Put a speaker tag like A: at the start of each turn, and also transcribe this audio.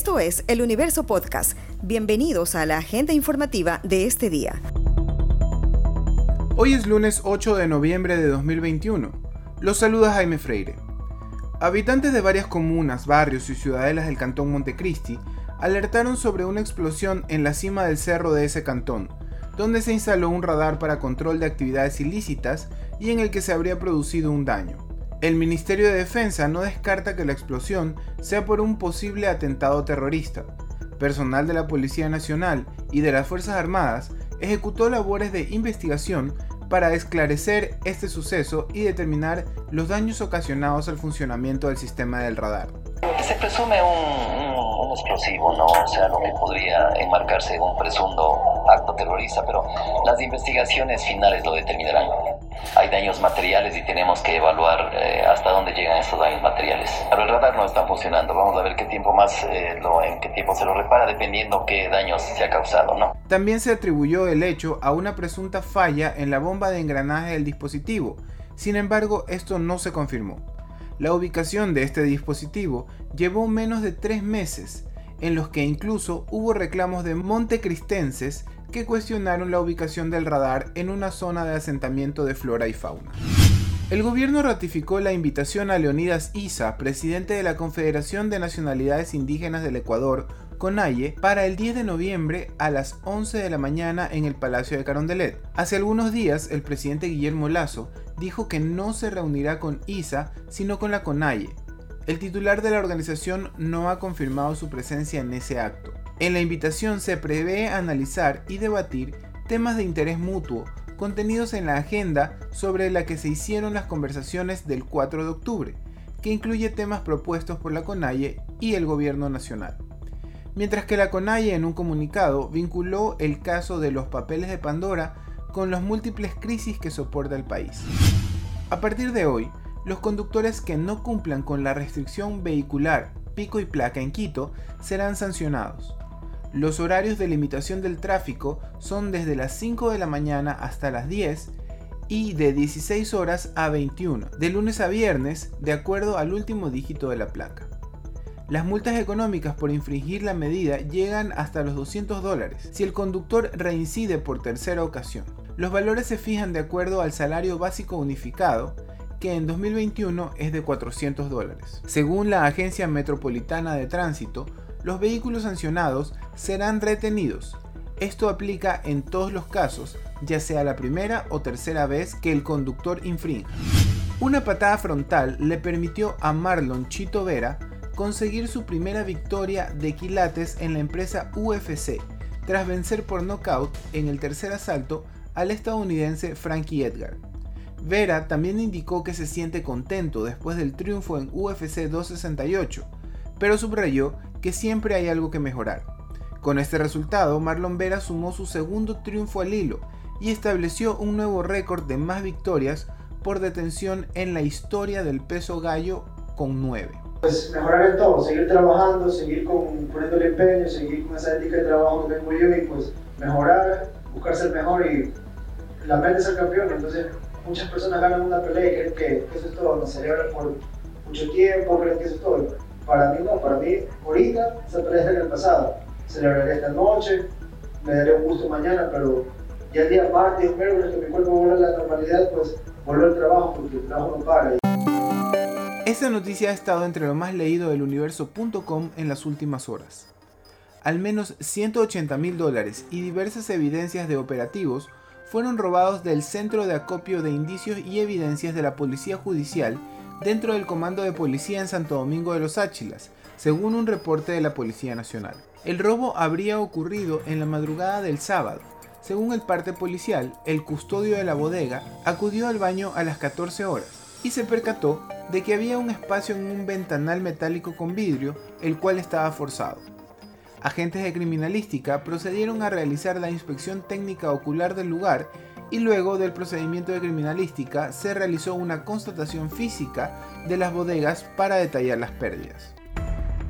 A: Esto es El Universo Podcast. Bienvenidos a la agenda informativa de este día.
B: Hoy es lunes 8 de noviembre de 2021. Los saluda Jaime Freire. Habitantes de varias comunas, barrios y ciudadelas del cantón Montecristi alertaron sobre una explosión en la cima del cerro de ese cantón, donde se instaló un radar para control de actividades ilícitas y en el que se habría producido un daño. El Ministerio de Defensa no descarta que la explosión sea por un posible atentado terrorista. Personal de la Policía Nacional y de las Fuerzas Armadas ejecutó labores de investigación para esclarecer este suceso y determinar los daños ocasionados al funcionamiento del sistema del radar.
C: Se presume un, explosivo, ¿no? O sea, lo que podría enmarcarse en un presunto acto terrorista, pero las investigaciones finales lo determinarán hay daños materiales y tenemos que evaluar eh, hasta dónde llegan estos daños materiales. Pero el radar no está funcionando. Vamos a ver qué tiempo más, eh, lo, en qué tiempo se lo repara, dependiendo qué daños se ha causado, ¿no?
B: También se atribuyó el hecho a una presunta falla en la bomba de engranaje del dispositivo. Sin embargo, esto no se confirmó. La ubicación de este dispositivo llevó menos de tres meses, en los que incluso hubo reclamos de montecristenses que cuestionaron la ubicación del radar en una zona de asentamiento de flora y fauna. El gobierno ratificó la invitación a Leonidas Isa, presidente de la Confederación de Nacionalidades Indígenas del Ecuador, CONAIE, para el 10 de noviembre a las 11 de la mañana en el Palacio de Carondelet. Hace algunos días, el presidente Guillermo Lazo dijo que no se reunirá con ISA, sino con la CONAIE. El titular de la organización no ha confirmado su presencia en ese acto. En la invitación se prevé analizar y debatir temas de interés mutuo contenidos en la agenda sobre la que se hicieron las conversaciones del 4 de octubre, que incluye temas propuestos por la CONAIE y el gobierno nacional. Mientras que la CONAIE en un comunicado vinculó el caso de los papeles de Pandora con las múltiples crisis que soporta el país. A partir de hoy, los conductores que no cumplan con la restricción vehicular pico y placa en Quito serán sancionados. Los horarios de limitación del tráfico son desde las 5 de la mañana hasta las 10 y de 16 horas a 21, de lunes a viernes, de acuerdo al último dígito de la placa. Las multas económicas por infringir la medida llegan hasta los 200 dólares si el conductor reincide por tercera ocasión. Los valores se fijan de acuerdo al salario básico unificado, que en 2021 es de 400 dólares. Según la Agencia Metropolitana de Tránsito, los vehículos sancionados serán retenidos. Esto aplica en todos los casos, ya sea la primera o tercera vez que el conductor infrinja. Una patada frontal le permitió a Marlon Chito Vera conseguir su primera victoria de quilates en la empresa UFC, tras vencer por nocaut en el tercer asalto al estadounidense Frankie Edgar. Vera también indicó que se siente contento después del triunfo en UFC 268, pero subrayó que siempre hay algo que mejorar. Con este resultado, Marlon Vera sumó su segundo triunfo al hilo y estableció un nuevo récord de más victorias por detención en la historia del peso gallo con 9.
D: Pues mejorar en todo, seguir trabajando, seguir con, poniendo el empeño, seguir con esa ética de trabajo que tengo yo y pues mejorar, buscar ser mejor y la mente es ser campeón. Entonces muchas personas ganan una pelea y creen que eso es todo, nos celebran por mucho tiempo, creen que eso es todo para mí no, para mí ahorita esa pelea está en el pasado. Celebraré esta noche, me daré un gusto mañana, pero ya el día martes o miércoles que mi cuerpo vuelva a la normalidad, pues vuelvo al trabajo porque el trabajo no para.
B: Esta noticia ha estado entre lo más leído del universo.com en las últimas horas. Al menos 180 mil dólares y diversas evidencias de operativos fueron robados del Centro de Acopio de Indicios y Evidencias de la Policía Judicial dentro del Comando de Policía en Santo Domingo de los Áchilas, según un reporte de la Policía Nacional. El robo habría ocurrido en la madrugada del sábado. Según el parte policial, el custodio de la bodega acudió al baño a las 14 horas y se percató de que había un espacio en un ventanal metálico con vidrio, el cual estaba forzado. Agentes de criminalística procedieron a realizar la inspección técnica ocular del lugar y luego del procedimiento de criminalística se realizó una constatación física de las bodegas para detallar las pérdidas.